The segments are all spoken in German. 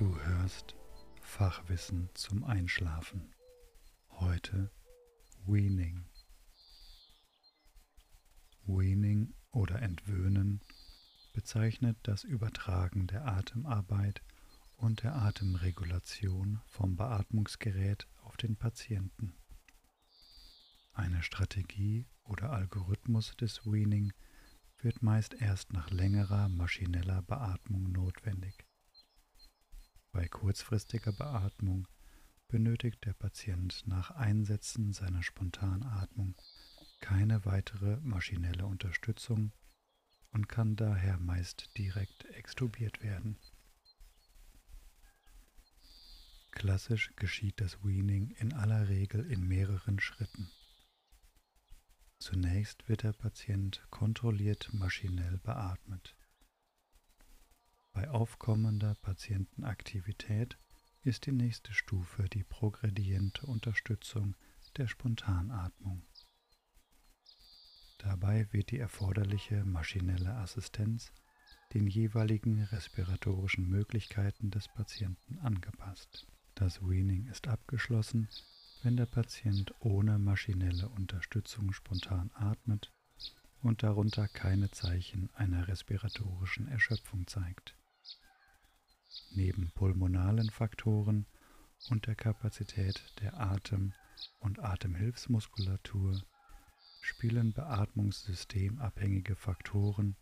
Du hörst Fachwissen zum Einschlafen. Heute Weaning. Weaning oder Entwöhnen bezeichnet das Übertragen der Atemarbeit und der Atemregulation vom Beatmungsgerät auf den Patienten. Eine Strategie oder Algorithmus des Weaning wird meist erst nach längerer maschineller Beatmung notwendig. Bei kurzfristiger Beatmung benötigt der Patient nach Einsetzen seiner Spontanatmung keine weitere maschinelle Unterstützung und kann daher meist direkt extubiert werden. Klassisch geschieht das Weaning in aller Regel in mehreren Schritten. Zunächst wird der Patient kontrolliert maschinell beatmet. Bei aufkommender Patientenaktivität ist die nächste Stufe die progrediente Unterstützung der Spontanatmung. Dabei wird die erforderliche maschinelle Assistenz den jeweiligen respiratorischen Möglichkeiten des Patienten angepasst. Das Weaning ist abgeschlossen, wenn der Patient ohne maschinelle Unterstützung spontan atmet und darunter keine Zeichen einer respiratorischen Erschöpfung zeigt. Neben pulmonalen Faktoren und der Kapazität der Atem- und Atemhilfsmuskulatur spielen beatmungssystemabhängige Faktoren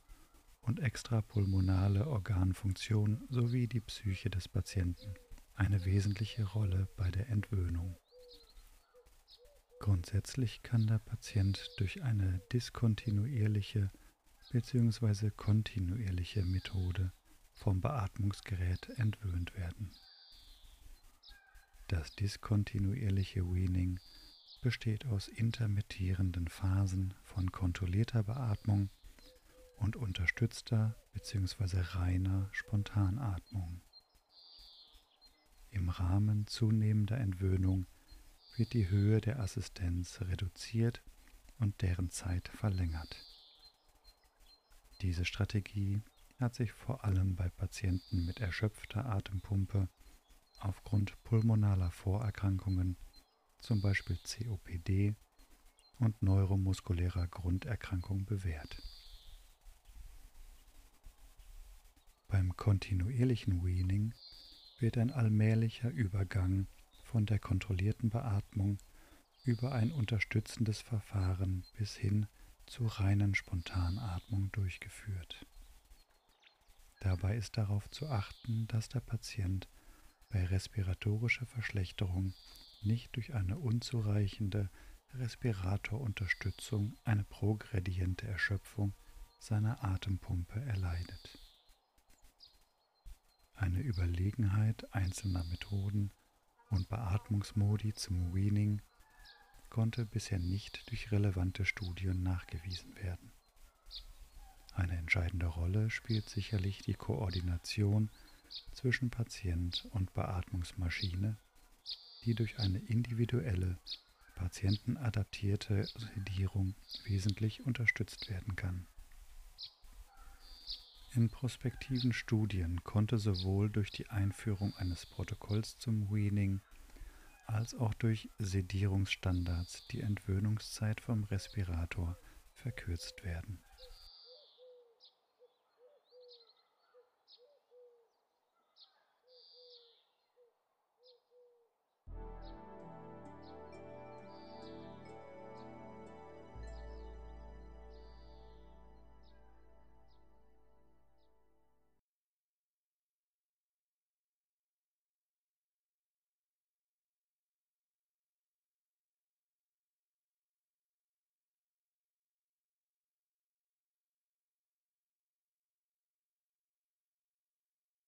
und extrapulmonale Organfunktion sowie die Psyche des Patienten eine wesentliche Rolle bei der Entwöhnung. Grundsätzlich kann der Patient durch eine diskontinuierliche bzw. kontinuierliche Methode vom Beatmungsgerät entwöhnt werden. Das diskontinuierliche Weaning besteht aus intermittierenden Phasen von kontrollierter Beatmung und unterstützter bzw. reiner Spontanatmung. Im Rahmen zunehmender Entwöhnung wird die Höhe der Assistenz reduziert und deren Zeit verlängert. Diese Strategie hat sich vor allem bei Patienten mit erschöpfter Atempumpe aufgrund pulmonaler Vorerkrankungen, zum Beispiel COPD und neuromuskulärer Grunderkrankung bewährt. Beim kontinuierlichen Weaning wird ein allmählicher Übergang von der kontrollierten Beatmung über ein unterstützendes Verfahren bis hin zur reinen Spontanatmung durchgeführt. Dabei ist darauf zu achten, dass der Patient bei respiratorischer Verschlechterung nicht durch eine unzureichende Respiratorunterstützung eine progrediente Erschöpfung seiner Atempumpe erleidet. Eine Überlegenheit einzelner Methoden und Beatmungsmodi zum Weaning konnte bisher nicht durch relevante Studien nachgewiesen werden. Eine entscheidende Rolle spielt sicherlich die Koordination zwischen Patient und Beatmungsmaschine, die durch eine individuelle, patientenadaptierte Sedierung wesentlich unterstützt werden kann. In prospektiven Studien konnte sowohl durch die Einführung eines Protokolls zum Weaning als auch durch Sedierungsstandards die Entwöhnungszeit vom Respirator verkürzt werden.